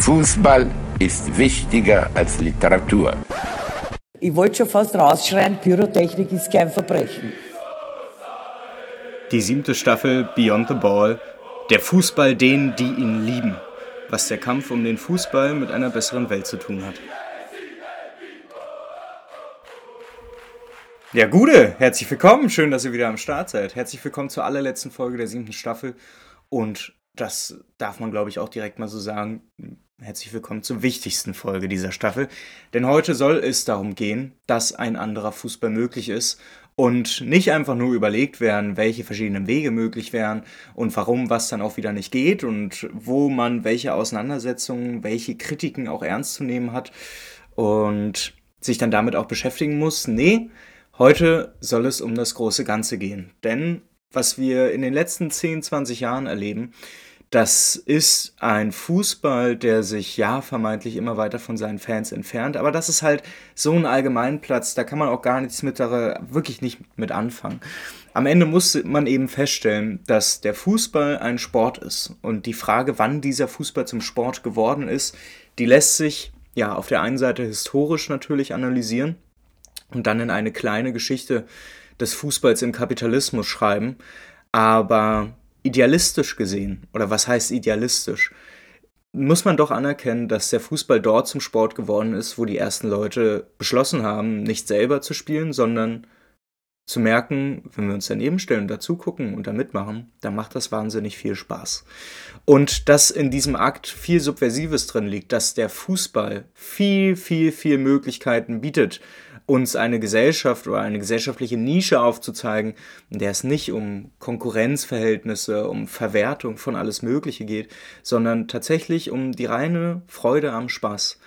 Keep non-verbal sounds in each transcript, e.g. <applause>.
Fußball ist wichtiger als Literatur. Ich wollte schon fast rausschreien, Pyrotechnik ist kein Verbrechen. Die siebte Staffel Beyond the Ball. Der Fußball denen, die ihn lieben. Was der Kampf um den Fußball mit einer besseren Welt zu tun hat. Ja, Gude, herzlich willkommen. Schön, dass ihr wieder am Start seid. Herzlich willkommen zur allerletzten Folge der siebten Staffel. Und das darf man, glaube ich, auch direkt mal so sagen. Herzlich willkommen zur wichtigsten Folge dieser Staffel. Denn heute soll es darum gehen, dass ein anderer Fußball möglich ist und nicht einfach nur überlegt werden, welche verschiedenen Wege möglich wären und warum was dann auch wieder nicht geht und wo man welche Auseinandersetzungen, welche Kritiken auch ernst zu nehmen hat und sich dann damit auch beschäftigen muss. Nee, heute soll es um das große Ganze gehen. Denn was wir in den letzten 10, 20 Jahren erleben, das ist ein Fußball, der sich ja vermeintlich immer weiter von seinen Fans entfernt, aber das ist halt so ein Allgemeinplatz, da kann man auch gar nichts mit wirklich nicht mit anfangen. Am Ende muss man eben feststellen, dass der Fußball ein Sport ist und die Frage, wann dieser Fußball zum Sport geworden ist, die lässt sich ja auf der einen Seite historisch natürlich analysieren und dann in eine kleine Geschichte des Fußballs im Kapitalismus schreiben, aber idealistisch gesehen, oder was heißt idealistisch, muss man doch anerkennen, dass der Fußball dort zum Sport geworden ist, wo die ersten Leute beschlossen haben, nicht selber zu spielen, sondern zu merken, wenn wir uns daneben stellen, dazu gucken und da mitmachen, dann macht das wahnsinnig viel Spaß. Und dass in diesem Akt viel Subversives drin liegt, dass der Fußball viel, viel, viel Möglichkeiten bietet, uns eine Gesellschaft oder eine gesellschaftliche Nische aufzuzeigen, in der es nicht um Konkurrenzverhältnisse, um Verwertung von alles Mögliche geht, sondern tatsächlich um die reine Freude am Spaß.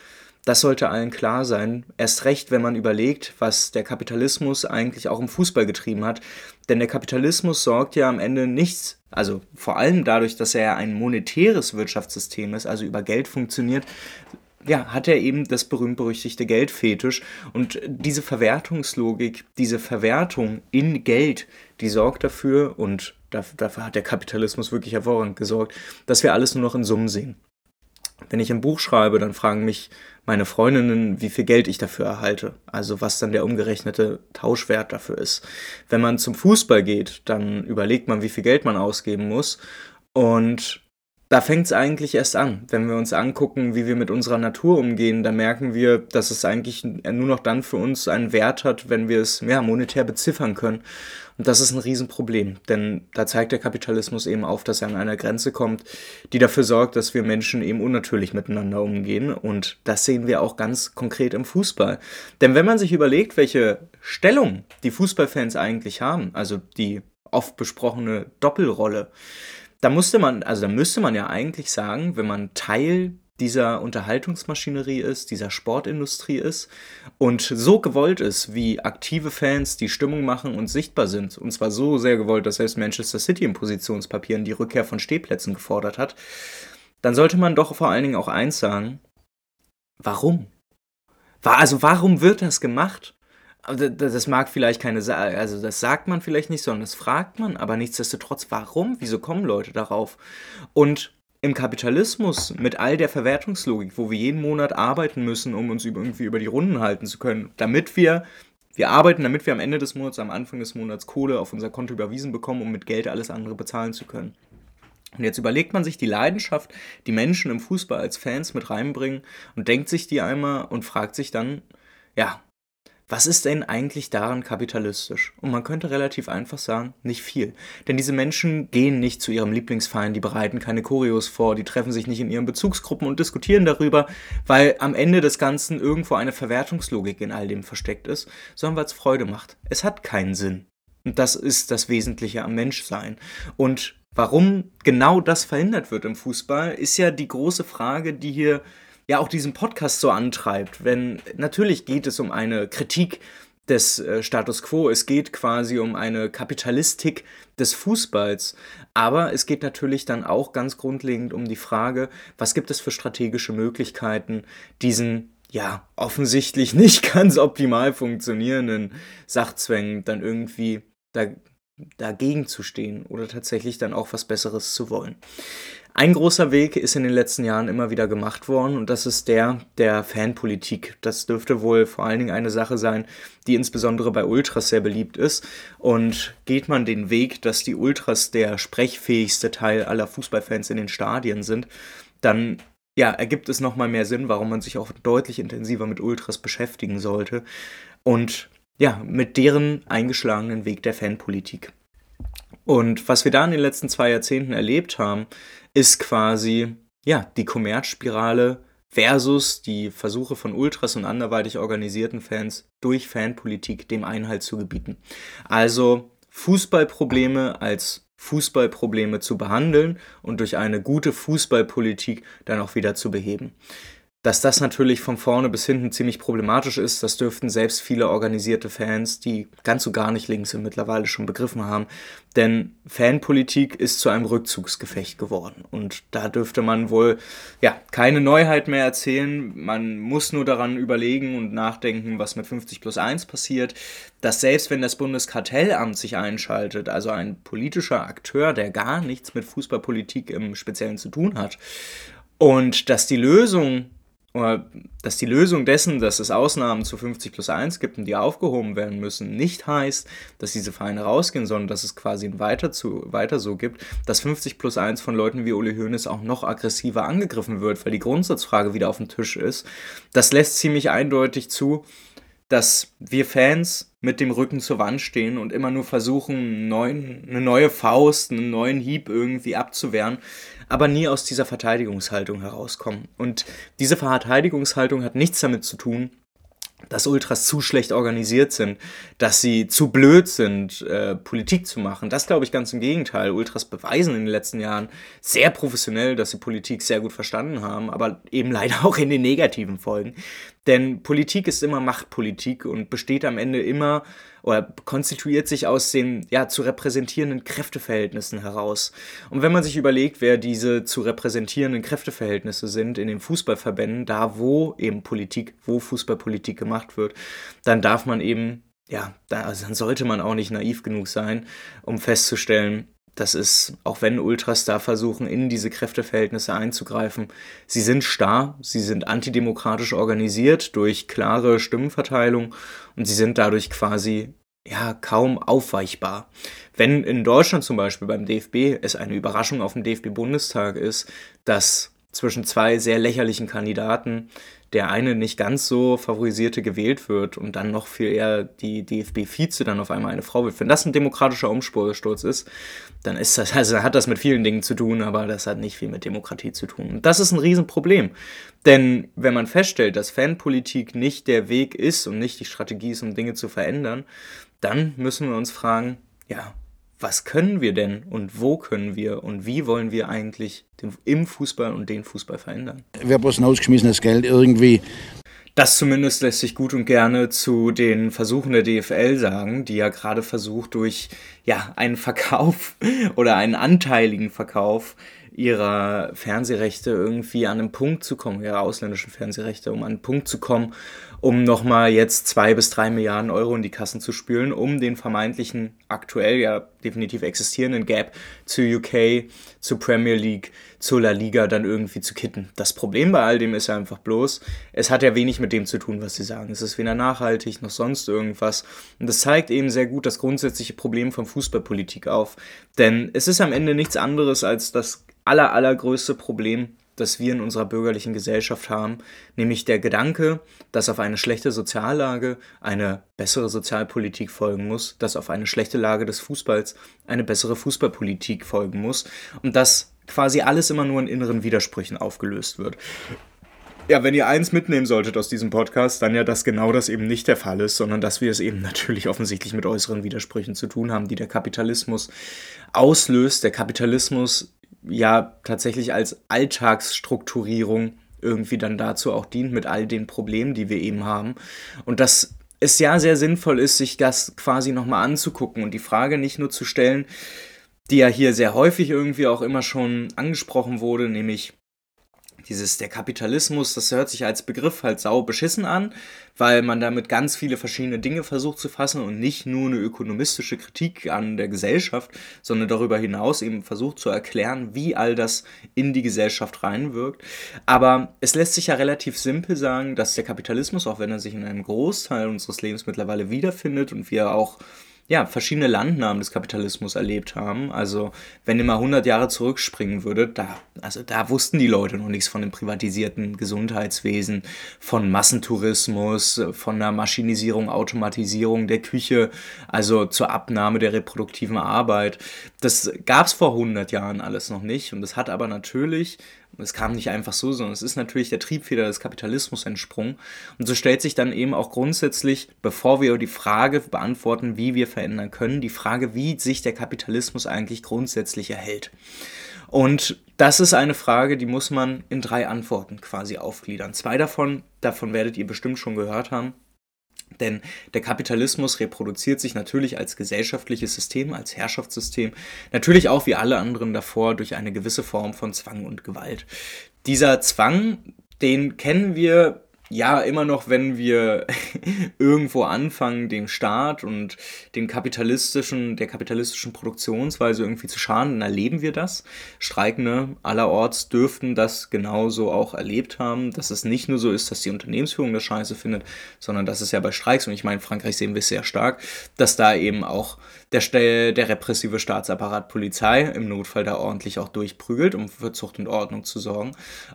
Das sollte allen klar sein, erst recht, wenn man überlegt, was der Kapitalismus eigentlich auch im Fußball getrieben hat. Denn der Kapitalismus sorgt ja am Ende nichts, also vor allem dadurch, dass er ein monetäres Wirtschaftssystem ist, also über Geld funktioniert, ja, hat er eben das berühmt-berüchtigte Geldfetisch. Und diese Verwertungslogik, diese Verwertung in Geld, die sorgt dafür, und dafür hat der Kapitalismus wirklich hervorragend gesorgt, dass wir alles nur noch in Summen sehen. Wenn ich ein Buch schreibe, dann fragen mich meine Freundinnen, wie viel Geld ich dafür erhalte, also was dann der umgerechnete Tauschwert dafür ist. Wenn man zum Fußball geht, dann überlegt man, wie viel Geld man ausgeben muss und da fängt es eigentlich erst an. Wenn wir uns angucken, wie wir mit unserer Natur umgehen, dann merken wir, dass es eigentlich nur noch dann für uns einen Wert hat, wenn wir es ja, monetär beziffern können. Und das ist ein Riesenproblem, denn da zeigt der Kapitalismus eben auf, dass er an einer Grenze kommt, die dafür sorgt, dass wir Menschen eben unnatürlich miteinander umgehen. Und das sehen wir auch ganz konkret im Fußball. Denn wenn man sich überlegt, welche Stellung die Fußballfans eigentlich haben, also die oft besprochene Doppelrolle, da musste man, also da müsste man ja eigentlich sagen, wenn man Teil dieser Unterhaltungsmaschinerie ist, dieser Sportindustrie ist und so gewollt ist, wie aktive Fans die Stimmung machen und sichtbar sind, und zwar so sehr gewollt, dass selbst Manchester City in Positionspapieren die Rückkehr von Stehplätzen gefordert hat, dann sollte man doch vor allen Dingen auch eins sagen, warum? Also warum wird das gemacht? Das mag vielleicht keine, also das sagt man vielleicht nicht, sondern das fragt man, aber nichtsdestotrotz, warum? Wieso kommen Leute darauf? Und im Kapitalismus mit all der Verwertungslogik, wo wir jeden Monat arbeiten müssen, um uns irgendwie über die Runden halten zu können, damit wir, wir arbeiten, damit wir am Ende des Monats, am Anfang des Monats Kohle auf unser Konto überwiesen bekommen, um mit Geld alles andere bezahlen zu können. Und jetzt überlegt man sich die Leidenschaft, die Menschen im Fußball als Fans mit reinbringen und denkt sich die einmal und fragt sich dann, ja, was ist denn eigentlich daran kapitalistisch? Und man könnte relativ einfach sagen, nicht viel. Denn diese Menschen gehen nicht zu ihrem Lieblingsverein, die bereiten keine Choreos vor, die treffen sich nicht in ihren Bezugsgruppen und diskutieren darüber, weil am Ende des Ganzen irgendwo eine Verwertungslogik in all dem versteckt ist, sondern weil es Freude macht. Es hat keinen Sinn. Und das ist das Wesentliche am Menschsein. Und warum genau das verhindert wird im Fußball, ist ja die große Frage, die hier ja auch diesen Podcast so antreibt. Wenn natürlich geht es um eine Kritik des äh, Status quo, es geht quasi um eine Kapitalistik des Fußballs, aber es geht natürlich dann auch ganz grundlegend um die Frage, was gibt es für strategische Möglichkeiten, diesen ja offensichtlich <laughs> nicht ganz optimal funktionierenden Sachzwängen dann irgendwie da, dagegen zu stehen oder tatsächlich dann auch was Besseres zu wollen. Ein großer Weg ist in den letzten Jahren immer wieder gemacht worden und das ist der der Fanpolitik. Das dürfte wohl vor allen Dingen eine Sache sein, die insbesondere bei Ultras sehr beliebt ist. Und geht man den Weg, dass die Ultras der sprechfähigste Teil aller Fußballfans in den Stadien sind, dann ja, ergibt es nochmal mehr Sinn, warum man sich auch deutlich intensiver mit Ultras beschäftigen sollte. Und ja, mit deren eingeschlagenen Weg der Fanpolitik. Und was wir da in den letzten zwei Jahrzehnten erlebt haben, ist quasi ja die Kommerzspirale versus die Versuche von Ultras und anderweitig organisierten Fans durch Fanpolitik dem Einhalt zu gebieten. Also Fußballprobleme als Fußballprobleme zu behandeln und durch eine gute Fußballpolitik dann auch wieder zu beheben. Dass das natürlich von vorne bis hinten ziemlich problematisch ist, das dürften selbst viele organisierte Fans, die ganz so gar nicht links sind, mittlerweile schon begriffen haben. Denn Fanpolitik ist zu einem Rückzugsgefecht geworden. Und da dürfte man wohl ja keine Neuheit mehr erzählen. Man muss nur daran überlegen und nachdenken, was mit 50 plus 1 passiert. Dass selbst wenn das Bundeskartellamt sich einschaltet, also ein politischer Akteur, der gar nichts mit Fußballpolitik im Speziellen zu tun hat, und dass die Lösung dass die Lösung dessen, dass es Ausnahmen zu 50 plus 1 gibt und die aufgehoben werden müssen, nicht heißt, dass diese Vereine rausgehen, sondern dass es quasi weiter, zu, weiter so gibt, dass 50 plus 1 von Leuten wie Uli Hoeneß auch noch aggressiver angegriffen wird, weil die Grundsatzfrage wieder auf dem Tisch ist. Das lässt ziemlich eindeutig zu, dass wir Fans mit dem Rücken zur Wand stehen und immer nur versuchen, neuen, eine neue Faust, einen neuen Hieb irgendwie abzuwehren, aber nie aus dieser Verteidigungshaltung herauskommen. Und diese Verteidigungshaltung hat nichts damit zu tun, dass Ultras zu schlecht organisiert sind, dass sie zu blöd sind, äh, Politik zu machen. Das glaube ich ganz im Gegenteil. Ultras beweisen in den letzten Jahren sehr professionell, dass sie Politik sehr gut verstanden haben, aber eben leider auch in den negativen Folgen. Denn Politik ist immer Machtpolitik und besteht am Ende immer oder konstituiert sich aus den ja zu repräsentierenden Kräfteverhältnissen heraus. Und wenn man sich überlegt, wer diese zu repräsentierenden Kräfteverhältnisse sind in den Fußballverbänden, da wo eben Politik, wo Fußballpolitik gemacht wird, dann darf man eben ja, da, also dann sollte man auch nicht naiv genug sein, um festzustellen, das ist, auch wenn Ultras da versuchen, in diese Kräfteverhältnisse einzugreifen, sie sind starr, sie sind antidemokratisch organisiert durch klare Stimmenverteilung und sie sind dadurch quasi ja kaum aufweichbar. Wenn in Deutschland zum Beispiel beim DFB es eine Überraschung auf dem DFB-Bundestag ist, dass zwischen zwei sehr lächerlichen Kandidaten der eine nicht ganz so favorisierte gewählt wird und dann noch viel eher die DFB-Vize dann auf einmal eine Frau wird. Wenn das ein demokratischer Umsturz ist, dann ist das, also hat das mit vielen Dingen zu tun, aber das hat nicht viel mit Demokratie zu tun. Und das ist ein Riesenproblem. Denn wenn man feststellt, dass Fanpolitik nicht der Weg ist und nicht die Strategie ist, um Dinge zu verändern, dann müssen wir uns fragen, ja, was können wir denn und wo können wir und wie wollen wir eigentlich den, im Fußball und den Fußball verändern? Wer bloß ausgeschmissenes Geld irgendwie. Das zumindest lässt sich gut und gerne zu den Versuchen der DFL sagen, die ja gerade versucht, durch ja, einen Verkauf <laughs> oder einen anteiligen Verkauf ihrer Fernsehrechte irgendwie an einen Punkt zu kommen, ihrer ausländischen Fernsehrechte, um an einen Punkt zu kommen, um nochmal jetzt zwei bis drei Milliarden Euro in die Kassen zu spülen, um den vermeintlichen aktuell ja definitiv existierenden Gap zu UK, zu Premier League, zu La Liga dann irgendwie zu kitten. Das Problem bei all dem ist ja einfach bloß, es hat ja wenig mit dem zu tun, was sie sagen. Es ist weder nachhaltig noch sonst irgendwas. Und das zeigt eben sehr gut das grundsätzliche Problem von Fußballpolitik auf. Denn es ist am Ende nichts anderes als das aller, allergrößte Problem, das wir in unserer bürgerlichen Gesellschaft haben, nämlich der Gedanke, dass auf eine schlechte Soziallage eine bessere Sozialpolitik folgen muss, dass auf eine schlechte Lage des Fußballs eine bessere Fußballpolitik folgen muss und dass quasi alles immer nur in inneren Widersprüchen aufgelöst wird. Ja, wenn ihr eins mitnehmen solltet aus diesem Podcast, dann ja, dass genau das eben nicht der Fall ist, sondern dass wir es eben natürlich offensichtlich mit äußeren Widersprüchen zu tun haben, die der Kapitalismus auslöst. Der Kapitalismus ja tatsächlich als Alltagsstrukturierung irgendwie dann dazu auch dient mit all den Problemen, die wir eben haben. Und dass es ja sehr sinnvoll ist, sich das quasi nochmal anzugucken und die Frage nicht nur zu stellen, die ja hier sehr häufig irgendwie auch immer schon angesprochen wurde, nämlich dieses der Kapitalismus, das hört sich als Begriff halt sau beschissen an, weil man damit ganz viele verschiedene Dinge versucht zu fassen und nicht nur eine ökonomistische Kritik an der Gesellschaft, sondern darüber hinaus eben versucht zu erklären, wie all das in die Gesellschaft reinwirkt. Aber es lässt sich ja relativ simpel sagen, dass der Kapitalismus, auch wenn er sich in einem Großteil unseres Lebens mittlerweile wiederfindet und wir auch ja, verschiedene Landnahmen des Kapitalismus erlebt haben. Also, wenn ihr mal 100 Jahre zurückspringen würdet, da, also da wussten die Leute noch nichts von dem privatisierten Gesundheitswesen, von Massentourismus, von der Maschinisierung, Automatisierung der Küche, also zur Abnahme der reproduktiven Arbeit. Das gab es vor 100 Jahren alles noch nicht und das hat aber natürlich es kam nicht einfach so, sondern es ist natürlich der Triebfeder des Kapitalismus entsprungen. Und so stellt sich dann eben auch grundsätzlich, bevor wir die Frage beantworten, wie wir verändern können, die Frage, wie sich der Kapitalismus eigentlich grundsätzlich erhält. Und das ist eine Frage, die muss man in drei Antworten quasi aufgliedern. Zwei davon, davon werdet ihr bestimmt schon gehört haben, denn der Kapitalismus reproduziert sich natürlich als gesellschaftliches System, als Herrschaftssystem, natürlich auch wie alle anderen davor durch eine gewisse Form von Zwang und Gewalt. Dieser Zwang, den kennen wir ja, immer noch, wenn wir <laughs> irgendwo anfangen, dem Staat und dem kapitalistischen, der kapitalistischen Produktionsweise irgendwie zu schaden, dann erleben wir das. Streikende allerorts dürften das genauso auch erlebt haben, dass es nicht nur so ist, dass die Unternehmensführung das scheiße findet, sondern dass es ja bei Streiks, und ich meine, Frankreich sehen wir sehr stark, dass da eben auch der, der repressive Staatsapparat Polizei im Notfall da ordentlich auch durchprügelt, um für Zucht und Ordnung zu sorgen.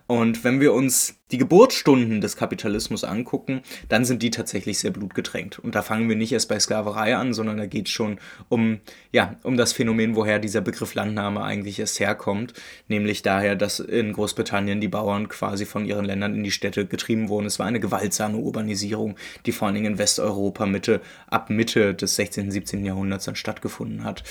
Und wenn wir uns die Geburtsstunden des Kapitalismus angucken, dann sind die tatsächlich sehr blutgetränkt. Und da fangen wir nicht erst bei Sklaverei an, sondern da geht es schon um, ja, um das Phänomen, woher dieser Begriff Landnahme eigentlich erst herkommt. Nämlich daher, dass in Großbritannien die Bauern quasi von ihren Ländern in die Städte getrieben wurden. Es war eine gewaltsame Urbanisierung, die vor allen Dingen in Westeuropa Mitte, ab Mitte des 16., 17. Jahrhunderts dann stattgefunden hat.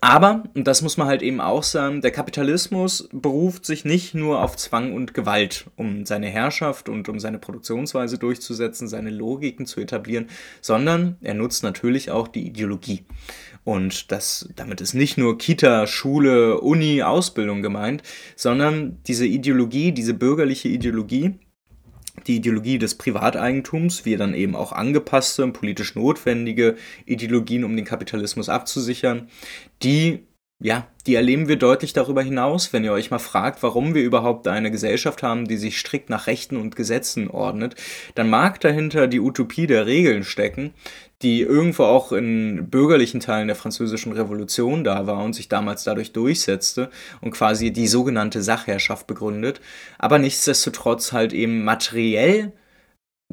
Aber, und das muss man halt eben auch sagen, der Kapitalismus beruft sich nicht nur auf Zwang und Gewalt, um seine Herrschaft und um seine Produktionsweise durchzusetzen, seine Logiken zu etablieren, sondern er nutzt natürlich auch die Ideologie. Und das, damit ist nicht nur Kita, Schule, Uni, Ausbildung gemeint, sondern diese Ideologie, diese bürgerliche Ideologie, die Ideologie des Privateigentums, wie dann eben auch angepasste, politisch notwendige Ideologien, um den Kapitalismus abzusichern, die ja, die erleben wir deutlich darüber hinaus, wenn ihr euch mal fragt, warum wir überhaupt eine Gesellschaft haben, die sich strikt nach Rechten und Gesetzen ordnet, dann mag dahinter die Utopie der Regeln stecken, die irgendwo auch in bürgerlichen Teilen der französischen Revolution da war und sich damals dadurch durchsetzte und quasi die sogenannte Sachherrschaft begründet, aber nichtsdestotrotz halt eben materiell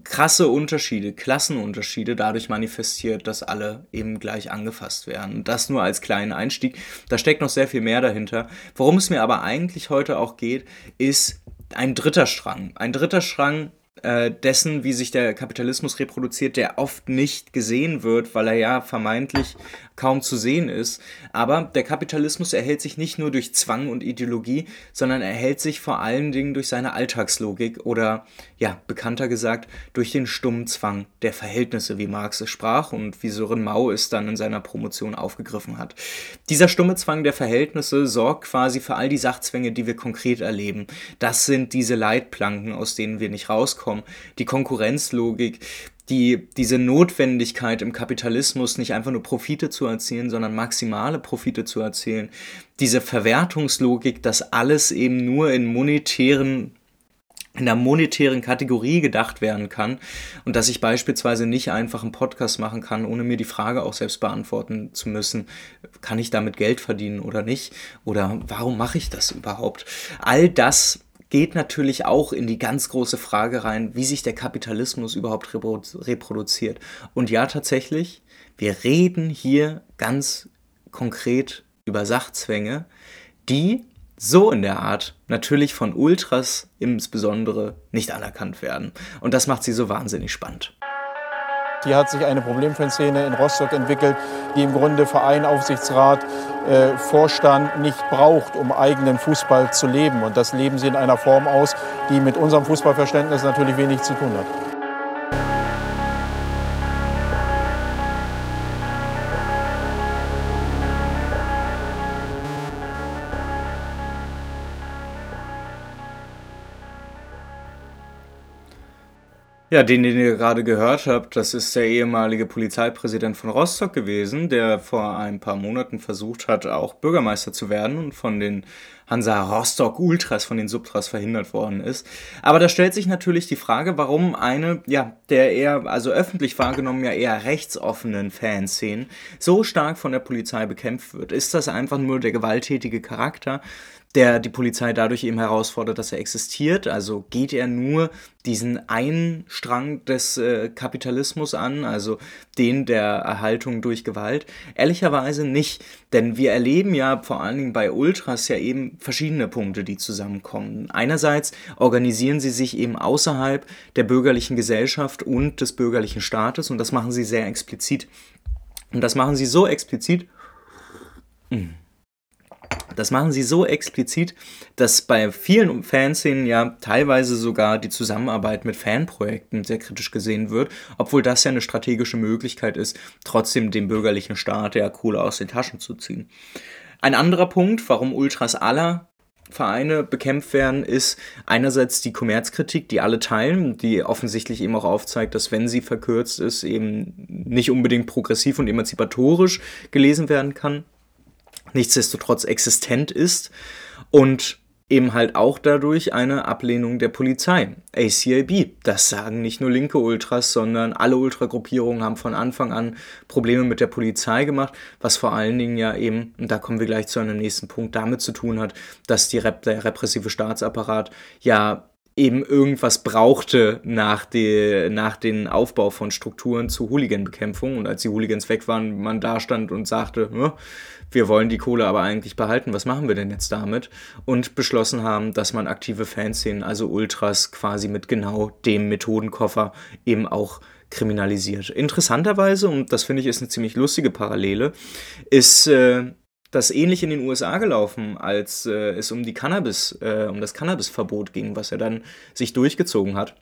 krasse Unterschiede, Klassenunterschiede dadurch manifestiert, dass alle eben gleich angefasst werden. Das nur als kleinen Einstieg. Da steckt noch sehr viel mehr dahinter. Worum es mir aber eigentlich heute auch geht, ist ein dritter Strang. Ein dritter Strang, äh, dessen, wie sich der Kapitalismus reproduziert, der oft nicht gesehen wird, weil er ja vermeintlich kaum zu sehen ist. Aber der Kapitalismus erhält sich nicht nur durch Zwang und Ideologie, sondern erhält sich vor allen Dingen durch seine Alltagslogik oder, ja, bekannter gesagt, durch den stummen Zwang der Verhältnisse, wie Marx es sprach und wie Sören Mau es dann in seiner Promotion aufgegriffen hat. Dieser stumme Zwang der Verhältnisse sorgt quasi für all die Sachzwänge, die wir konkret erleben. Das sind diese Leitplanken, aus denen wir nicht rauskommen. Die Konkurrenzlogik, die, diese Notwendigkeit im Kapitalismus nicht einfach nur Profite zu erzielen, sondern maximale Profite zu erzielen, diese Verwertungslogik, dass alles eben nur in monetären in der monetären Kategorie gedacht werden kann und dass ich beispielsweise nicht einfach einen Podcast machen kann, ohne mir die Frage auch selbst beantworten zu müssen, kann ich damit Geld verdienen oder nicht oder warum mache ich das überhaupt? All das geht natürlich auch in die ganz große Frage rein, wie sich der Kapitalismus überhaupt reproduziert. Und ja, tatsächlich, wir reden hier ganz konkret über Sachzwänge, die so in der Art natürlich von Ultras insbesondere nicht anerkannt werden. Und das macht sie so wahnsinnig spannend. Hier hat sich eine Problemfanszene in Rostock entwickelt, die im Grunde Verein, Aufsichtsrat, äh, Vorstand nicht braucht, um eigenen Fußball zu leben. Und das leben sie in einer Form aus, die mit unserem Fußballverständnis natürlich wenig zu tun hat. Ja, den, den ihr gerade gehört habt, das ist der ehemalige Polizeipräsident von Rostock gewesen, der vor ein paar Monaten versucht hat, auch Bürgermeister zu werden und von den Hansa Rostock Ultras, von den Subtras verhindert worden ist. Aber da stellt sich natürlich die Frage, warum eine, ja, der eher, also öffentlich wahrgenommen ja eher rechtsoffenen Fanszenen so stark von der Polizei bekämpft wird. Ist das einfach nur der gewalttätige Charakter? Der die Polizei dadurch eben herausfordert, dass er existiert. Also geht er nur diesen einen Strang des äh, Kapitalismus an, also den der Erhaltung durch Gewalt? Ehrlicherweise nicht, denn wir erleben ja vor allen Dingen bei Ultras ja eben verschiedene Punkte, die zusammenkommen. Einerseits organisieren sie sich eben außerhalb der bürgerlichen Gesellschaft und des bürgerlichen Staates und das machen sie sehr explizit. Und das machen sie so explizit. Mh hm, das machen sie so explizit, dass bei vielen Fanszenen ja teilweise sogar die Zusammenarbeit mit Fanprojekten sehr kritisch gesehen wird, obwohl das ja eine strategische Möglichkeit ist, trotzdem dem bürgerlichen Staat ja Kohle aus den Taschen zu ziehen. Ein anderer Punkt, warum Ultras aller Vereine bekämpft werden, ist einerseits die Kommerzkritik, die alle teilen, die offensichtlich eben auch aufzeigt, dass wenn sie verkürzt ist, eben nicht unbedingt progressiv und emanzipatorisch gelesen werden kann nichtsdestotrotz existent ist und eben halt auch dadurch eine Ablehnung der Polizei. ACAB, das sagen nicht nur linke Ultras, sondern alle Ultragruppierungen haben von Anfang an Probleme mit der Polizei gemacht, was vor allen Dingen ja eben, und da kommen wir gleich zu einem nächsten Punkt, damit zu tun hat, dass Rep der repressive Staatsapparat ja eben irgendwas brauchte nach, die, nach den Aufbau von Strukturen zur Hooliganbekämpfung. Und als die Hooligans weg waren, man da stand und sagte, wir wollen die Kohle aber eigentlich behalten, was machen wir denn jetzt damit? Und beschlossen haben, dass man aktive Fanszenen, also Ultras, quasi mit genau dem Methodenkoffer eben auch kriminalisiert. Interessanterweise, und das finde ich ist eine ziemlich lustige Parallele, ist äh, das ähnlich in den USA gelaufen, als äh, es um die Cannabis, äh, um das Cannabisverbot ging, was er dann sich durchgezogen hat.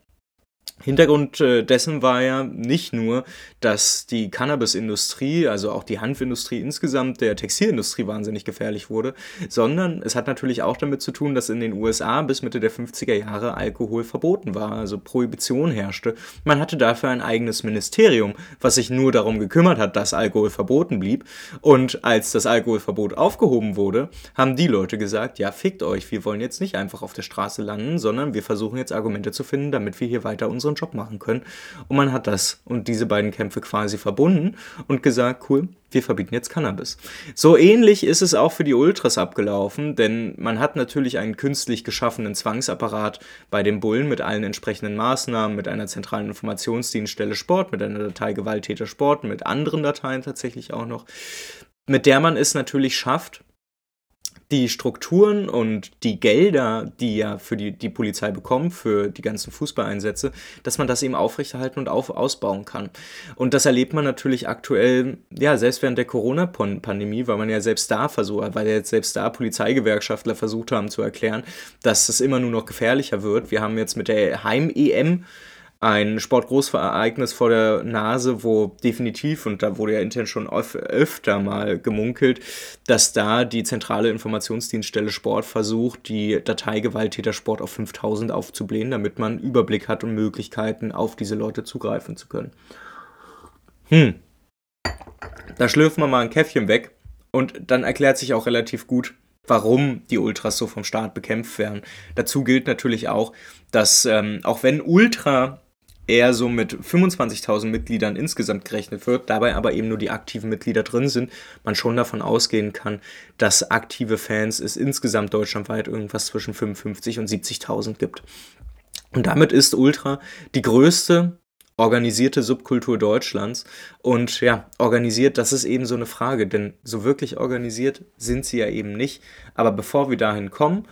Hintergrund äh, dessen war ja nicht nur, dass die Cannabisindustrie, also auch die Hanfindustrie insgesamt, der Textilindustrie wahnsinnig gefährlich wurde, sondern es hat natürlich auch damit zu tun, dass in den USA bis Mitte der 50er Jahre Alkohol verboten war, also Prohibition herrschte. Man hatte dafür ein eigenes Ministerium, was sich nur darum gekümmert hat, dass Alkohol verboten blieb. Und als das Alkoholverbot aufgehoben wurde, haben die Leute gesagt, ja, fickt euch, wir wollen jetzt nicht einfach auf der Straße landen, sondern wir versuchen jetzt Argumente zu finden, damit wir hier weiter unseren Job machen können. Und man hat das und diese beiden Kämpfe quasi verbunden und gesagt, cool, wir verbieten jetzt Cannabis. So ähnlich ist es auch für die Ultras abgelaufen, denn man hat natürlich einen künstlich geschaffenen Zwangsapparat bei den Bullen mit allen entsprechenden Maßnahmen, mit einer zentralen Informationsdienststelle Sport, mit einer Datei Gewalttäter Sport, mit anderen Dateien tatsächlich auch noch, mit der man es natürlich schafft, die Strukturen und die Gelder, die ja für die, die Polizei bekommt, für die ganzen Fußballeinsätze, dass man das eben aufrechterhalten und auf, ausbauen kann. Und das erlebt man natürlich aktuell, ja, selbst während der Corona-Pandemie, weil man ja selbst da versucht, weil jetzt selbst da Polizeigewerkschaftler versucht haben zu erklären, dass es immer nur noch gefährlicher wird. Wir haben jetzt mit der Heim-EM ein Sportgroßereignis vor der Nase, wo definitiv, und da wurde ja intern schon öfter mal gemunkelt, dass da die zentrale Informationsdienststelle Sport versucht, die Datei Gewalttäter Sport auf 5000 aufzublähen, damit man Überblick hat und Möglichkeiten, auf diese Leute zugreifen zu können. Hm. Da schlürfen wir mal ein Käffchen weg und dann erklärt sich auch relativ gut, warum die Ultras so vom Staat bekämpft werden. Dazu gilt natürlich auch, dass ähm, auch wenn Ultra eher so mit 25.000 Mitgliedern insgesamt gerechnet wird, dabei aber eben nur die aktiven Mitglieder drin sind, man schon davon ausgehen kann, dass aktive Fans es insgesamt deutschlandweit irgendwas zwischen 55 und 70.000 gibt. Und damit ist Ultra die größte organisierte Subkultur Deutschlands. Und ja, organisiert, das ist eben so eine Frage, denn so wirklich organisiert sind sie ja eben nicht. Aber bevor wir dahin kommen.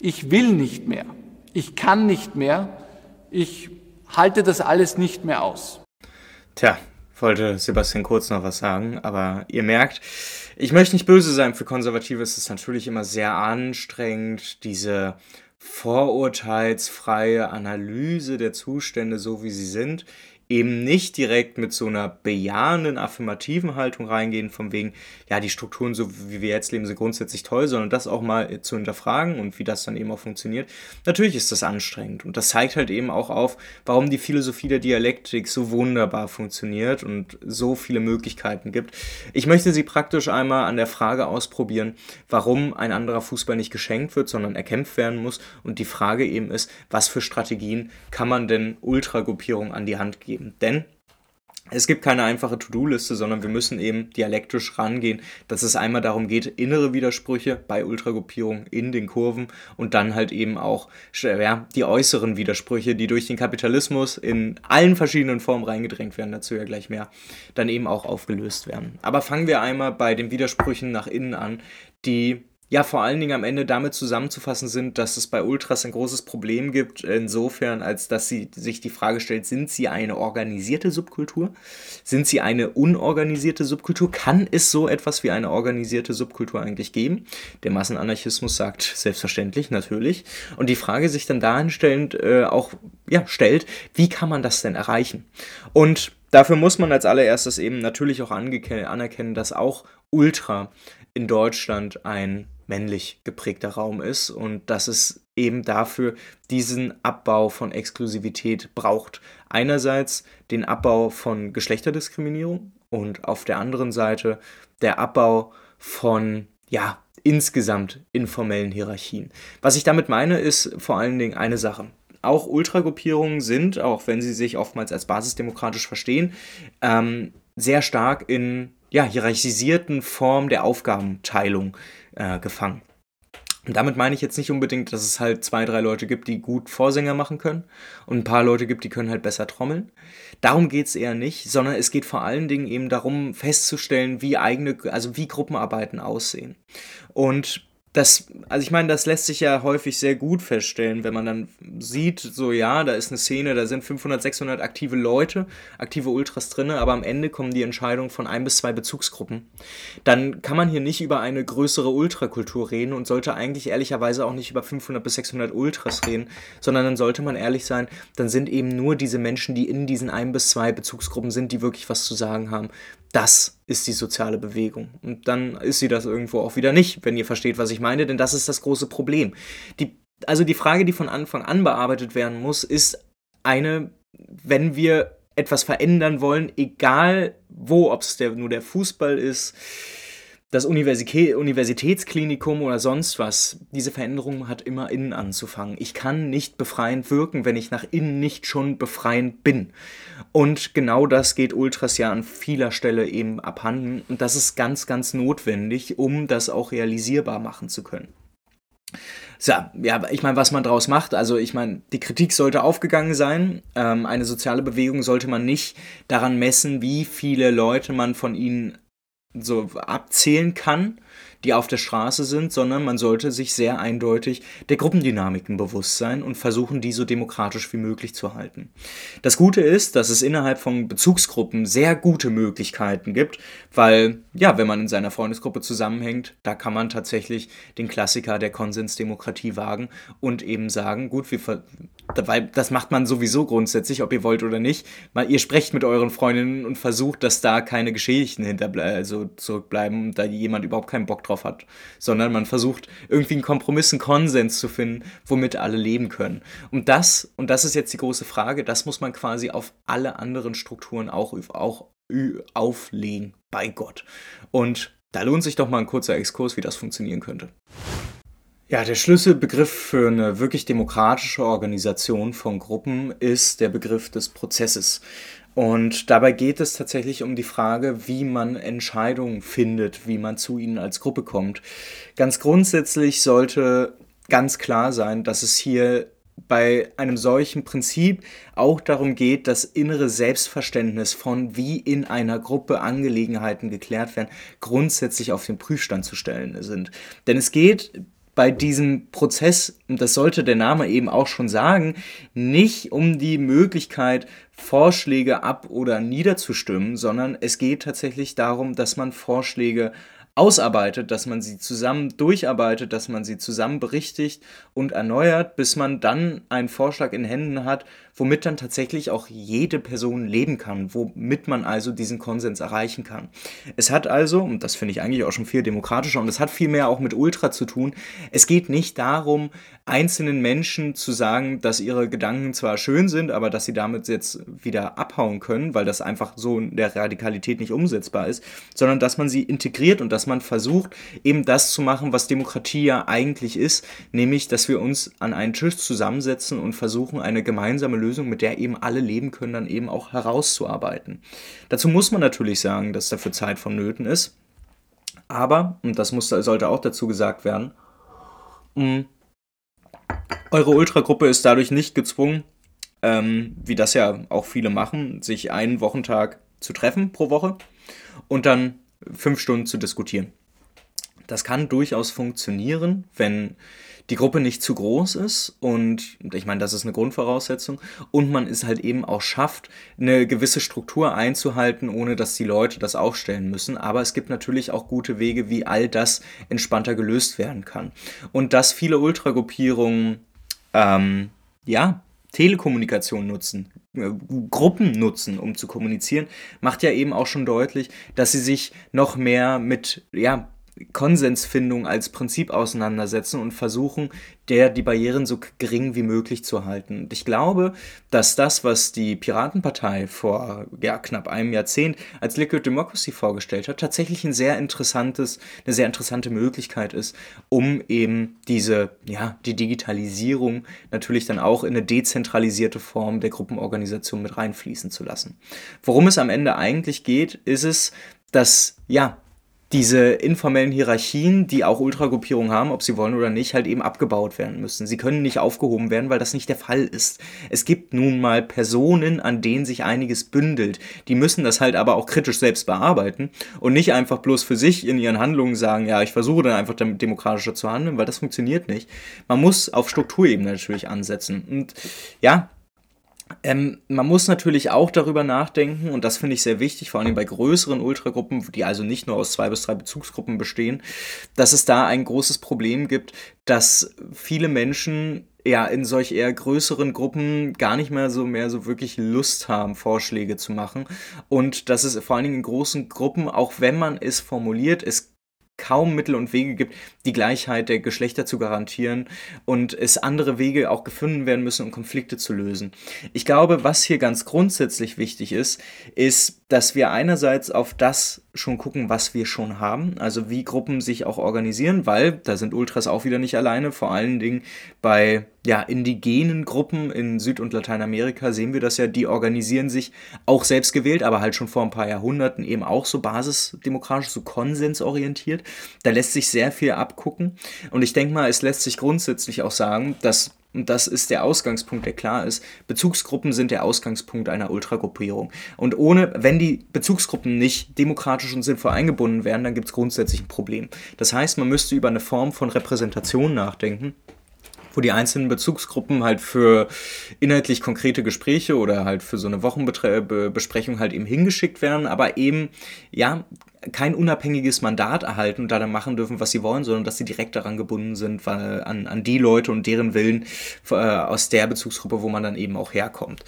Ich will nicht mehr. Ich kann nicht mehr. Ich halte das alles nicht mehr aus. Tja, wollte Sebastian Kurz noch was sagen, aber ihr merkt, ich möchte nicht böse sein für Konservative. Es ist natürlich immer sehr anstrengend, diese vorurteilsfreie Analyse der Zustände, so wie sie sind, eben nicht direkt mit so einer bejahenden, affirmativen Haltung reingehen, von wegen, ja, die Strukturen, so wie wir jetzt leben, sind grundsätzlich toll, sondern das auch mal zu hinterfragen und wie das dann eben auch funktioniert. Natürlich ist das anstrengend und das zeigt halt eben auch auf, warum die Philosophie der Dialektik so wunderbar funktioniert und so viele Möglichkeiten gibt. Ich möchte sie praktisch einmal an der Frage ausprobieren, warum ein anderer Fußball nicht geschenkt wird, sondern erkämpft werden muss und die Frage eben ist, was für Strategien kann man denn Ultragruppierungen an die Hand geben? Denn es gibt keine einfache To-Do-Liste, sondern wir müssen eben dialektisch rangehen, dass es einmal darum geht, innere Widersprüche bei Ultragruppierungen in den Kurven und dann halt eben auch ja, die äußeren Widersprüche, die durch den Kapitalismus in allen verschiedenen Formen reingedrängt werden, dazu ja gleich mehr, dann eben auch aufgelöst werden. Aber fangen wir einmal bei den Widersprüchen nach innen an, die ja vor allen Dingen am Ende damit zusammenzufassen sind, dass es bei Ultras ein großes Problem gibt, insofern, als dass sie sich die Frage stellt, sind sie eine organisierte Subkultur? Sind sie eine unorganisierte Subkultur? Kann es so etwas wie eine organisierte Subkultur eigentlich geben? Der Massenanarchismus sagt selbstverständlich, natürlich. Und die Frage sich dann dahin stellend äh, auch ja, stellt, wie kann man das denn erreichen? Und dafür muss man als allererstes eben natürlich auch anerkennen, dass auch Ultra in Deutschland ein männlich geprägter Raum ist und dass es eben dafür diesen Abbau von Exklusivität braucht. Einerseits den Abbau von Geschlechterdiskriminierung und auf der anderen Seite der Abbau von, ja, insgesamt informellen Hierarchien. Was ich damit meine, ist vor allen Dingen eine Sache. Auch Ultragruppierungen sind, auch wenn sie sich oftmals als basisdemokratisch verstehen, ähm, sehr stark in ja, hierarchisierten Formen der Aufgabenteilung äh, gefangen. Und damit meine ich jetzt nicht unbedingt, dass es halt zwei, drei Leute gibt, die gut Vorsänger machen können und ein paar Leute gibt, die können halt besser trommeln. Darum geht es eher nicht, sondern es geht vor allen Dingen eben darum, festzustellen, wie eigene, also wie Gruppenarbeiten aussehen. Und das, also ich meine, das lässt sich ja häufig sehr gut feststellen, wenn man dann sieht, so ja, da ist eine Szene, da sind 500, 600 aktive Leute, aktive Ultras drin, aber am Ende kommen die Entscheidungen von ein bis zwei Bezugsgruppen. Dann kann man hier nicht über eine größere Ultrakultur reden und sollte eigentlich ehrlicherweise auch nicht über 500 bis 600 Ultras reden, sondern dann sollte man ehrlich sein, dann sind eben nur diese Menschen, die in diesen ein bis zwei Bezugsgruppen sind, die wirklich was zu sagen haben. Das ist die soziale Bewegung. Und dann ist sie das irgendwo auch wieder nicht, wenn ihr versteht, was ich meine, denn das ist das große Problem. Die, also die Frage, die von Anfang an bearbeitet werden muss, ist eine, wenn wir etwas verändern wollen, egal wo, ob es nur der Fußball ist, das Universitätsklinikum oder sonst was, diese Veränderung hat immer innen anzufangen. Ich kann nicht befreiend wirken, wenn ich nach innen nicht schon befreiend bin. Und genau das geht Ultras ja an vieler Stelle eben abhanden. Und das ist ganz, ganz notwendig, um das auch realisierbar machen zu können. So, ja, ich meine, was man daraus macht, also ich meine, die Kritik sollte aufgegangen sein. Ähm, eine soziale Bewegung sollte man nicht daran messen, wie viele Leute man von ihnen so abzählen kann, die auf der Straße sind, sondern man sollte sich sehr eindeutig der Gruppendynamiken bewusst sein und versuchen, die so demokratisch wie möglich zu halten. Das Gute ist, dass es innerhalb von Bezugsgruppen sehr gute Möglichkeiten gibt, weil, ja, wenn man in seiner Freundesgruppe zusammenhängt, da kann man tatsächlich den Klassiker der Konsensdemokratie wagen und eben sagen, gut, wir weil das macht man sowieso grundsätzlich, ob ihr wollt oder nicht. Mal, ihr sprecht mit euren Freundinnen und versucht, dass da keine Geschädigten hinterbleiben, also zurückbleiben, da jemand überhaupt keinen Bock drauf hat. Sondern man versucht, irgendwie einen Kompromiss, einen Konsens zu finden, womit alle leben können. Und das, und das ist jetzt die große Frage, das muss man quasi auf alle anderen Strukturen auch, auch auflegen, bei Gott. Und da lohnt sich doch mal ein kurzer Exkurs, wie das funktionieren könnte. Ja, der Schlüsselbegriff für eine wirklich demokratische Organisation von Gruppen ist der Begriff des Prozesses. Und dabei geht es tatsächlich um die Frage, wie man Entscheidungen findet, wie man zu ihnen als Gruppe kommt. Ganz grundsätzlich sollte ganz klar sein, dass es hier bei einem solchen Prinzip auch darum geht, das innere Selbstverständnis von wie in einer Gruppe Angelegenheiten geklärt werden, grundsätzlich auf den Prüfstand zu stellen sind. Denn es geht bei diesem Prozess, und das sollte der Name eben auch schon sagen, nicht um die Möglichkeit, Vorschläge ab oder niederzustimmen, sondern es geht tatsächlich darum, dass man Vorschläge ausarbeitet, dass man sie zusammen durcharbeitet, dass man sie zusammen berichtigt und erneuert, bis man dann einen Vorschlag in Händen hat, womit dann tatsächlich auch jede Person leben kann, womit man also diesen Konsens erreichen kann. Es hat also, und das finde ich eigentlich auch schon viel demokratischer, und es hat viel mehr auch mit Ultra zu tun, es geht nicht darum, einzelnen Menschen zu sagen, dass ihre Gedanken zwar schön sind, aber dass sie damit jetzt wieder abhauen können, weil das einfach so in der Radikalität nicht umsetzbar ist, sondern dass man sie integriert und dass man versucht, eben das zu machen, was Demokratie ja eigentlich ist, nämlich, dass wir uns an einen Tisch zusammensetzen und versuchen, eine gemeinsame Lösung, mit der eben alle leben können, dann eben auch herauszuarbeiten. Dazu muss man natürlich sagen, dass dafür Zeit vonnöten ist. Aber, und das muss, sollte auch dazu gesagt werden, mh, eure Ultragruppe ist dadurch nicht gezwungen, ähm, wie das ja auch viele machen, sich einen Wochentag zu treffen pro Woche und dann fünf Stunden zu diskutieren. Das kann durchaus funktionieren, wenn die Gruppe nicht zu groß ist und ich meine, das ist eine Grundvoraussetzung und man es halt eben auch schafft, eine gewisse Struktur einzuhalten, ohne dass die Leute das aufstellen müssen. Aber es gibt natürlich auch gute Wege, wie all das entspannter gelöst werden kann. Und dass viele Ultragruppierungen, ähm, ja, Telekommunikation nutzen, äh, Gruppen nutzen, um zu kommunizieren, macht ja eben auch schon deutlich, dass sie sich noch mehr mit ja, Konsensfindung als Prinzip auseinandersetzen und versuchen, der die Barrieren so gering wie möglich zu halten. Und ich glaube, dass das, was die Piratenpartei vor ja, knapp einem Jahrzehnt als Liquid Democracy vorgestellt hat, tatsächlich ein sehr interessantes, eine sehr interessante Möglichkeit ist, um eben diese, ja, die Digitalisierung natürlich dann auch in eine dezentralisierte Form der Gruppenorganisation mit reinfließen zu lassen. Worum es am Ende eigentlich geht, ist es, dass ja, diese informellen Hierarchien, die auch Ultragruppierungen haben, ob sie wollen oder nicht, halt eben abgebaut werden müssen. Sie können nicht aufgehoben werden, weil das nicht der Fall ist. Es gibt nun mal Personen, an denen sich einiges bündelt. Die müssen das halt aber auch kritisch selbst bearbeiten und nicht einfach bloß für sich in ihren Handlungen sagen, ja, ich versuche dann einfach damit demokratischer zu handeln, weil das funktioniert nicht. Man muss auf Strukturebene natürlich ansetzen. Und ja, ähm, man muss natürlich auch darüber nachdenken, und das finde ich sehr wichtig, vor allem bei größeren Ultragruppen, die also nicht nur aus zwei bis drei Bezugsgruppen bestehen, dass es da ein großes Problem gibt, dass viele Menschen ja in solch eher größeren Gruppen gar nicht mehr so mehr so wirklich Lust haben, Vorschläge zu machen. Und dass es vor allen Dingen in großen Gruppen, auch wenn man es formuliert, es kaum Mittel und Wege gibt, die Gleichheit der Geschlechter zu garantieren und es andere Wege auch gefunden werden müssen, um Konflikte zu lösen. Ich glaube, was hier ganz grundsätzlich wichtig ist, ist, dass wir einerseits auf das schon gucken, was wir schon haben, also wie Gruppen sich auch organisieren, weil da sind Ultras auch wieder nicht alleine, vor allen Dingen bei ja, indigenen Gruppen in Süd- und Lateinamerika sehen wir das ja, die organisieren sich auch selbst gewählt, aber halt schon vor ein paar Jahrhunderten eben auch so basisdemokratisch, so konsensorientiert. Da lässt sich sehr viel abgucken und ich denke mal, es lässt sich grundsätzlich auch sagen, dass und das ist der Ausgangspunkt, der klar ist. Bezugsgruppen sind der Ausgangspunkt einer Ultragruppierung. Und ohne, wenn die Bezugsgruppen nicht demokratisch und sinnvoll eingebunden werden, dann gibt es grundsätzlich ein Problem. Das heißt, man müsste über eine Form von Repräsentation nachdenken wo die einzelnen Bezugsgruppen halt für inhaltlich konkrete Gespräche oder halt für so eine Wochenbesprechung halt eben hingeschickt werden, aber eben, ja, kein unabhängiges Mandat erhalten und da dann machen dürfen, was sie wollen, sondern dass sie direkt daran gebunden sind, weil, an, an die Leute und deren Willen äh, aus der Bezugsgruppe, wo man dann eben auch herkommt.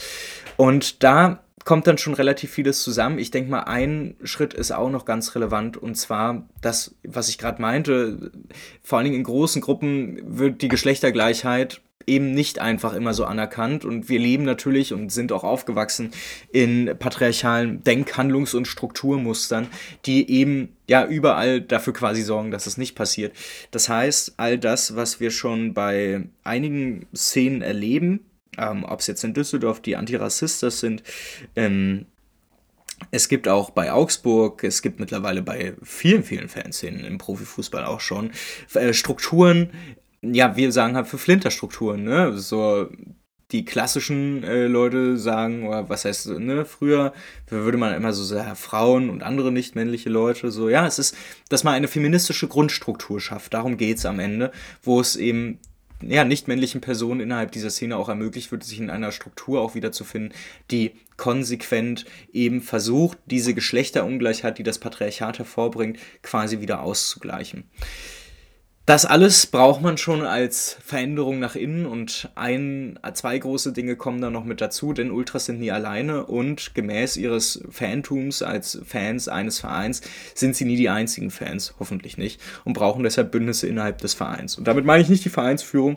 Und da kommt dann schon relativ vieles zusammen. Ich denke mal, ein Schritt ist auch noch ganz relevant und zwar das, was ich gerade meinte, vor allen Dingen in großen Gruppen wird die Geschlechtergleichheit eben nicht einfach immer so anerkannt. Und wir leben natürlich und sind auch aufgewachsen in patriarchalen Denk-, Handlungs- und Strukturmustern, die eben ja überall dafür quasi sorgen, dass es nicht passiert. Das heißt, all das, was wir schon bei einigen Szenen erleben, ähm, ob es jetzt in Düsseldorf die Antirassistas sind, ähm, es gibt auch bei Augsburg, es gibt mittlerweile bei vielen, vielen Fanszenen im Profifußball auch schon äh, Strukturen, ja, wir sagen halt für Flinterstrukturen, ne? So die klassischen äh, Leute sagen, oder was heißt, ne, früher würde man immer so sagen, Frauen und andere nicht-männliche Leute, so, ja, es ist, dass man eine feministische Grundstruktur schafft, darum geht es am Ende, wo es eben ja, nicht männlichen Personen innerhalb dieser Szene auch ermöglicht wird, sich in einer Struktur auch wiederzufinden, die konsequent eben versucht, diese Geschlechterungleichheit, die das Patriarchat hervorbringt, quasi wieder auszugleichen. Das alles braucht man schon als Veränderung nach innen und ein, zwei große Dinge kommen da noch mit dazu, denn Ultras sind nie alleine und gemäß ihres Fantums als Fans eines Vereins sind sie nie die einzigen Fans, hoffentlich nicht, und brauchen deshalb Bündnisse innerhalb des Vereins. Und damit meine ich nicht die Vereinsführung,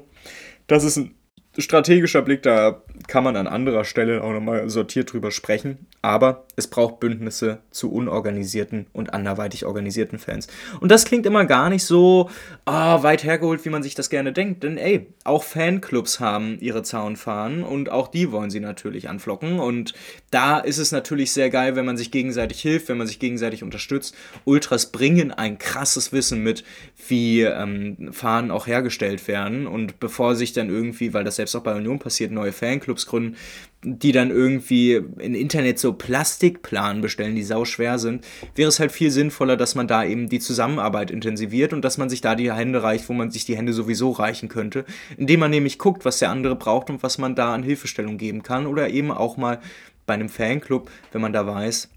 das ist ein strategischer Blick, da kann man an anderer Stelle auch nochmal sortiert drüber sprechen. Aber es braucht Bündnisse zu unorganisierten und anderweitig organisierten Fans. Und das klingt immer gar nicht so oh, weit hergeholt, wie man sich das gerne denkt. Denn ey, auch Fanclubs haben ihre Zaunfahnen und auch die wollen sie natürlich anflocken. Und da ist es natürlich sehr geil, wenn man sich gegenseitig hilft, wenn man sich gegenseitig unterstützt. Ultras bringen ein krasses Wissen mit, wie ähm, Fahnen auch hergestellt werden. Und bevor sich dann irgendwie, weil das selbst auch bei Union passiert, neue Fanclubs gründen, die dann irgendwie im Internet so Plastikplanen bestellen, die sau schwer sind, wäre es halt viel sinnvoller, dass man da eben die Zusammenarbeit intensiviert und dass man sich da die Hände reicht, wo man sich die Hände sowieso reichen könnte, indem man nämlich guckt, was der andere braucht und was man da an Hilfestellung geben kann oder eben auch mal bei einem Fanclub, wenn man da weiß,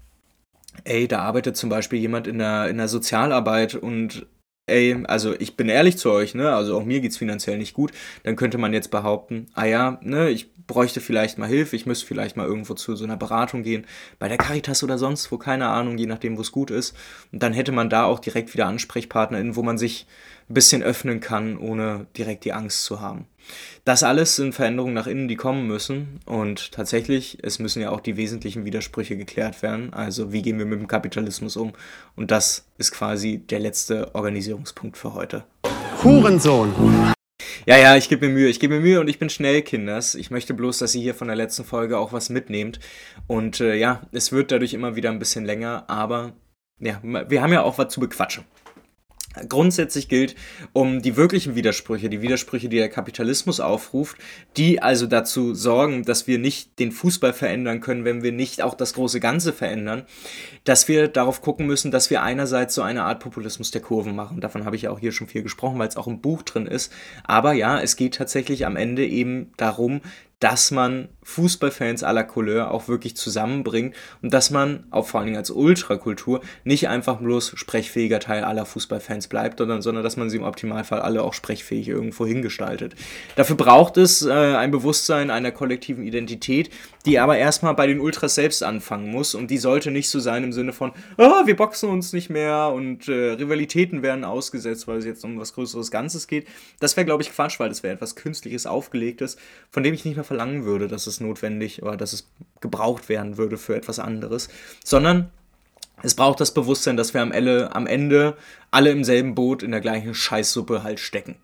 ey, da arbeitet zum Beispiel jemand in der, in der Sozialarbeit und ey, also ich bin ehrlich zu euch, ne, also auch mir geht's finanziell nicht gut, dann könnte man jetzt behaupten, ah ja, ne, ich bräuchte vielleicht mal Hilfe, ich müsste vielleicht mal irgendwo zu so einer Beratung gehen, bei der Caritas oder sonst wo, keine Ahnung, je nachdem, wo es gut ist. Und dann hätte man da auch direkt wieder AnsprechpartnerInnen, wo man sich ein bisschen öffnen kann, ohne direkt die Angst zu haben. Das alles sind Veränderungen nach innen, die kommen müssen. Und tatsächlich, es müssen ja auch die wesentlichen Widersprüche geklärt werden. Also wie gehen wir mit dem Kapitalismus um? Und das ist quasi der letzte Organisierungspunkt für heute. Hurensohn. Ja, ja, ich gebe mir Mühe. Ich gebe mir Mühe und ich bin schnell, Kinders. Ich möchte bloß, dass ihr hier von der letzten Folge auch was mitnehmt. Und äh, ja, es wird dadurch immer wieder ein bisschen länger, aber ja, wir haben ja auch was zu bequatschen. Grundsätzlich gilt, um die wirklichen Widersprüche, die Widersprüche, die der Kapitalismus aufruft, die also dazu sorgen, dass wir nicht den Fußball verändern können, wenn wir nicht auch das große Ganze verändern, dass wir darauf gucken müssen, dass wir einerseits so eine Art Populismus der Kurven machen. Davon habe ich ja auch hier schon viel gesprochen, weil es auch im Buch drin ist. Aber ja, es geht tatsächlich am Ende eben darum, dass man Fußballfans aller Couleur auch wirklich zusammenbringt und dass man, auch vor allen Dingen als Ultrakultur, nicht einfach bloß sprechfähiger Teil aller Fußballfans bleibt, sondern, sondern dass man sie im Optimalfall alle auch sprechfähig irgendwo hingestaltet. Dafür braucht es äh, ein Bewusstsein einer kollektiven Identität, die aber erstmal bei den Ultras selbst anfangen muss und die sollte nicht so sein im Sinne von, oh, wir boxen uns nicht mehr und äh, Rivalitäten werden ausgesetzt, weil es jetzt um was Größeres Ganzes geht. Das wäre, glaube ich, Quatsch, weil das wäre etwas Künstliches, Aufgelegtes, von dem ich nicht mehr verlangen würde, dass es notwendig oder dass es gebraucht werden würde für etwas anderes, sondern es braucht das Bewusstsein, dass wir am Ende, am Ende alle im selben Boot in der gleichen Scheißsuppe halt stecken.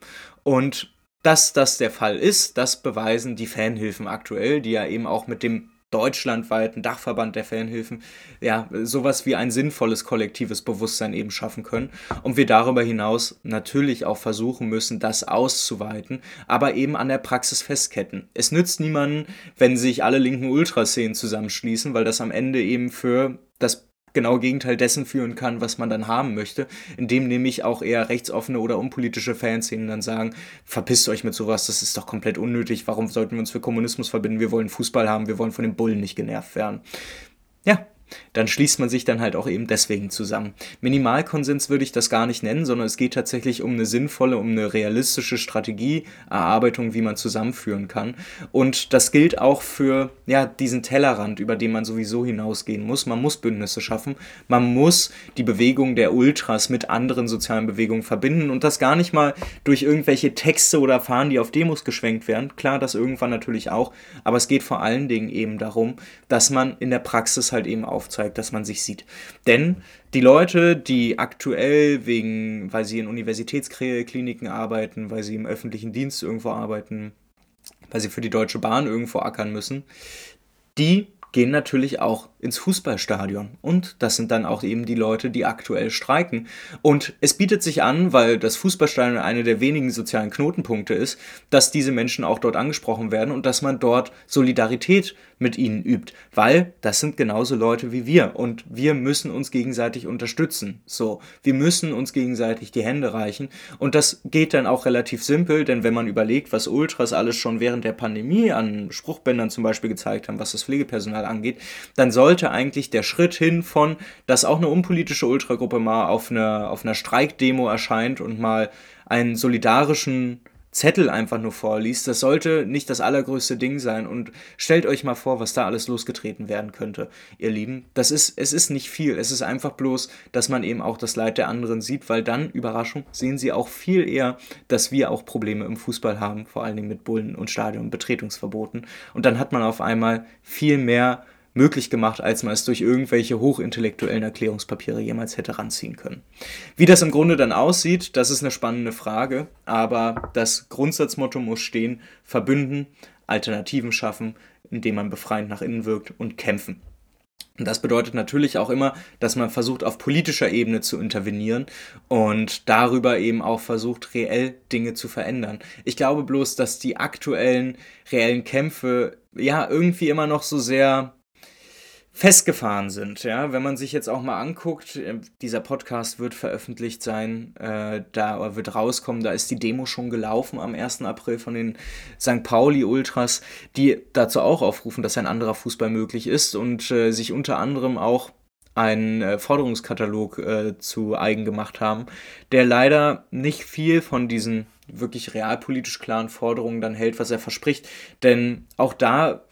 Und dass das der Fall ist, das beweisen die Fanhilfen aktuell, die ja eben auch mit dem deutschlandweiten Dachverband der Fanhilfen ja sowas wie ein sinnvolles kollektives Bewusstsein eben schaffen können und wir darüber hinaus natürlich auch versuchen müssen, das auszuweiten, aber eben an der Praxis festketten. Es nützt niemanden, wenn sich alle linken Ultraszenen zusammenschließen, weil das am Ende eben für das genau Gegenteil dessen führen kann, was man dann haben möchte, indem nämlich auch eher rechtsoffene oder unpolitische Fanszenen dann sagen, verpisst euch mit sowas, das ist doch komplett unnötig, warum sollten wir uns für Kommunismus verbinden, wir wollen Fußball haben, wir wollen von den Bullen nicht genervt werden. Ja, dann schließt man sich dann halt auch eben deswegen zusammen. Minimalkonsens würde ich das gar nicht nennen, sondern es geht tatsächlich um eine sinnvolle, um eine realistische Strategieerarbeitung, wie man zusammenführen kann. Und das gilt auch für ja, diesen Tellerrand, über den man sowieso hinausgehen muss. Man muss Bündnisse schaffen, man muss die Bewegung der Ultras mit anderen sozialen Bewegungen verbinden und das gar nicht mal durch irgendwelche Texte oder Fahnen, die auf Demos geschwenkt werden. Klar, das irgendwann natürlich auch, aber es geht vor allen Dingen eben darum, dass man in der Praxis halt eben auch aufzeigt, dass man sich sieht. Denn die Leute, die aktuell wegen, weil sie in Universitätskliniken arbeiten, weil sie im öffentlichen Dienst irgendwo arbeiten, weil sie für die Deutsche Bahn irgendwo ackern müssen, die gehen natürlich auch ins Fußballstadion. Und das sind dann auch eben die Leute, die aktuell streiken. Und es bietet sich an, weil das Fußballstadion eine der wenigen sozialen Knotenpunkte ist, dass diese Menschen auch dort angesprochen werden und dass man dort Solidarität mit ihnen übt, weil das sind genauso Leute wie wir und wir müssen uns gegenseitig unterstützen. So, wir müssen uns gegenseitig die Hände reichen und das geht dann auch relativ simpel, denn wenn man überlegt, was Ultras alles schon während der Pandemie an Spruchbändern zum Beispiel gezeigt haben, was das Pflegepersonal angeht, dann sollte eigentlich der Schritt hin von, dass auch eine unpolitische Ultragruppe mal auf einer auf einer Streikdemo erscheint und mal einen solidarischen Zettel einfach nur vorliest. Das sollte nicht das allergrößte Ding sein. Und stellt euch mal vor, was da alles losgetreten werden könnte, ihr Lieben. Das ist, es ist nicht viel. Es ist einfach bloß, dass man eben auch das Leid der anderen sieht, weil dann, Überraschung, sehen sie auch viel eher, dass wir auch Probleme im Fußball haben, vor allen Dingen mit Bullen und Stadionbetretungsverboten. Und dann hat man auf einmal viel mehr möglich gemacht, als man es durch irgendwelche hochintellektuellen Erklärungspapiere jemals hätte ranziehen können. Wie das im Grunde dann aussieht, das ist eine spannende Frage, aber das Grundsatzmotto muss stehen, verbünden, Alternativen schaffen, indem man befreiend nach innen wirkt und kämpfen. Und das bedeutet natürlich auch immer, dass man versucht, auf politischer Ebene zu intervenieren und darüber eben auch versucht, reell Dinge zu verändern. Ich glaube bloß, dass die aktuellen reellen Kämpfe ja irgendwie immer noch so sehr festgefahren sind. Ja, wenn man sich jetzt auch mal anguckt, äh, dieser Podcast wird veröffentlicht sein, äh, da wird rauskommen, da ist die Demo schon gelaufen am 1. April von den St. Pauli Ultras, die dazu auch aufrufen, dass ein anderer Fußball möglich ist und äh, sich unter anderem auch einen äh, Forderungskatalog äh, zu eigen gemacht haben, der leider nicht viel von diesen wirklich realpolitisch klaren Forderungen dann hält, was er verspricht. Denn auch da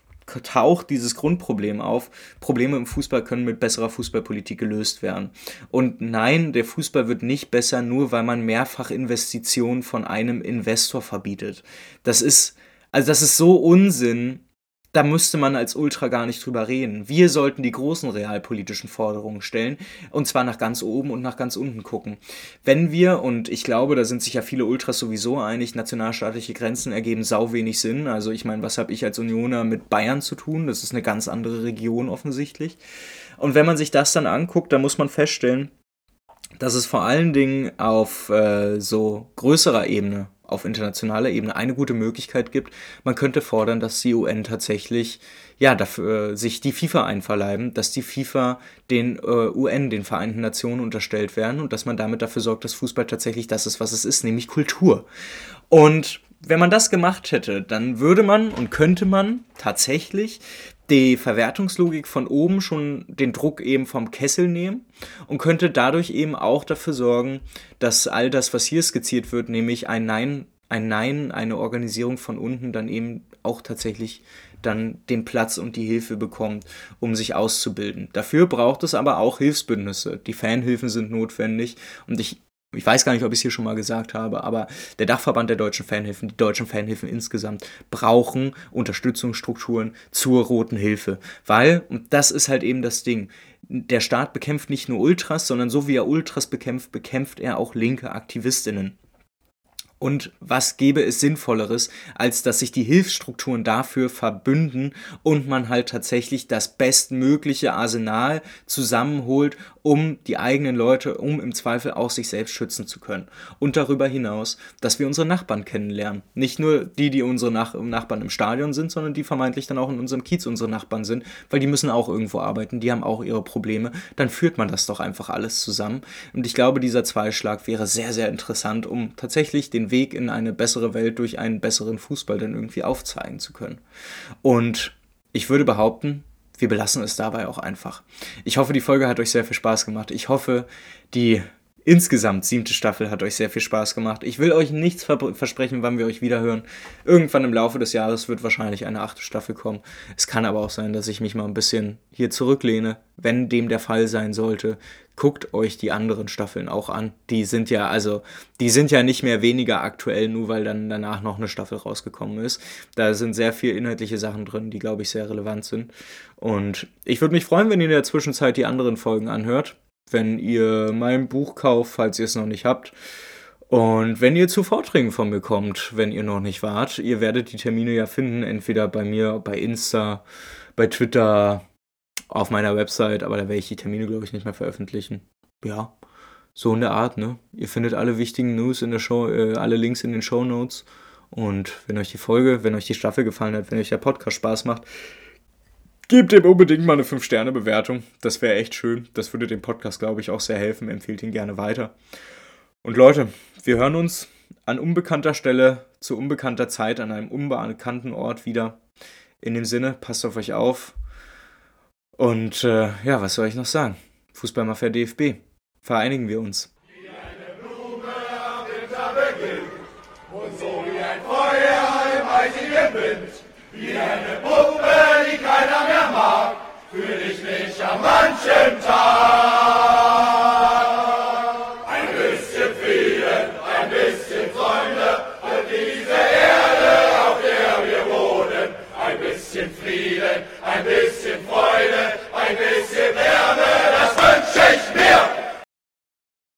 taucht dieses Grundproblem auf. Probleme im Fußball können mit besserer Fußballpolitik gelöst werden. Und nein, der Fußball wird nicht besser, nur weil man mehrfach Investitionen von einem Investor verbietet. Das ist, also das ist so Unsinn, da müsste man als Ultra gar nicht drüber reden. Wir sollten die großen realpolitischen Forderungen stellen und zwar nach ganz oben und nach ganz unten gucken. Wenn wir, und ich glaube, da sind sich ja viele Ultras sowieso einig, nationalstaatliche Grenzen ergeben sau wenig Sinn. Also ich meine, was habe ich als Unioner mit Bayern zu tun? Das ist eine ganz andere Region offensichtlich. Und wenn man sich das dann anguckt, dann muss man feststellen, dass es vor allen Dingen auf äh, so größerer Ebene auf internationaler Ebene eine gute Möglichkeit gibt. Man könnte fordern, dass die UN tatsächlich ja dafür äh, sich die FIFA einverleiben, dass die FIFA den äh, UN, den Vereinten Nationen unterstellt werden und dass man damit dafür sorgt, dass Fußball tatsächlich das ist, was es ist, nämlich Kultur. Und wenn man das gemacht hätte, dann würde man und könnte man tatsächlich die Verwertungslogik von oben schon den Druck eben vom Kessel nehmen und könnte dadurch eben auch dafür sorgen, dass all das, was hier skizziert wird, nämlich ein Nein, ein Nein, eine Organisierung von unten dann eben auch tatsächlich dann den Platz und die Hilfe bekommt, um sich auszubilden. Dafür braucht es aber auch Hilfsbündnisse. Die Fanhilfen sind notwendig und ich ich weiß gar nicht, ob ich es hier schon mal gesagt habe, aber der Dachverband der deutschen Fanhilfen, die deutschen Fanhilfen insgesamt, brauchen Unterstützungsstrukturen zur Roten Hilfe. Weil, und das ist halt eben das Ding, der Staat bekämpft nicht nur Ultras, sondern so wie er Ultras bekämpft, bekämpft er auch linke Aktivistinnen. Und was gäbe es Sinnvolleres, als dass sich die Hilfsstrukturen dafür verbünden und man halt tatsächlich das bestmögliche Arsenal zusammenholt, um die eigenen Leute, um im Zweifel auch sich selbst schützen zu können. Und darüber hinaus, dass wir unsere Nachbarn kennenlernen. Nicht nur die, die unsere Nach Nachbarn im Stadion sind, sondern die vermeintlich dann auch in unserem Kiez unsere Nachbarn sind, weil die müssen auch irgendwo arbeiten, die haben auch ihre Probleme. Dann führt man das doch einfach alles zusammen. Und ich glaube, dieser Zweischlag wäre sehr, sehr interessant, um tatsächlich den Weg in eine bessere Welt durch einen besseren Fußball dann irgendwie aufzeigen zu können. Und ich würde behaupten, wir belassen es dabei auch einfach. Ich hoffe, die Folge hat euch sehr viel Spaß gemacht. Ich hoffe, die insgesamt siebte Staffel hat euch sehr viel Spaß gemacht. Ich will euch nichts versprechen, wann wir euch wiederhören. Irgendwann im Laufe des Jahres wird wahrscheinlich eine achte Staffel kommen. Es kann aber auch sein, dass ich mich mal ein bisschen hier zurücklehne, wenn dem der Fall sein sollte. Guckt euch die anderen Staffeln auch an. Die sind ja, also, die sind ja nicht mehr weniger aktuell, nur weil dann danach noch eine Staffel rausgekommen ist. Da sind sehr viel inhaltliche Sachen drin, die, glaube ich, sehr relevant sind. Und ich würde mich freuen, wenn ihr in der Zwischenzeit die anderen Folgen anhört wenn ihr mein Buch kauft, falls ihr es noch nicht habt. Und wenn ihr zu Vorträgen von mir kommt, wenn ihr noch nicht wart, ihr werdet die Termine ja finden, entweder bei mir, bei Insta, bei Twitter auf meiner Website, aber da werde ich die Termine, glaube ich, nicht mehr veröffentlichen. Ja, so in der Art, ne? Ihr findet alle wichtigen News in der Show, äh, alle Links in den Show Notes. Und wenn euch die Folge, wenn euch die Staffel gefallen hat, wenn euch der Podcast Spaß macht, gebt ihm unbedingt mal eine 5-Sterne-Bewertung. Das wäre echt schön. Das würde dem Podcast, glaube ich, auch sehr helfen. Empfehlt ihn gerne weiter. Und Leute, wir hören uns an unbekannter Stelle, zu unbekannter Zeit, an einem unbekannten Ort wieder. In dem Sinne, passt auf euch auf. Und äh, ja, was soll ich noch sagen? Fußballmafia DFB. Vereinigen wir uns. Wie eine Blume am Winter beginnt und so wie ein Feuer im eisigen Wind, wie eine Puppe, die keiner mehr mag, fühle ich mich an manchem Tag.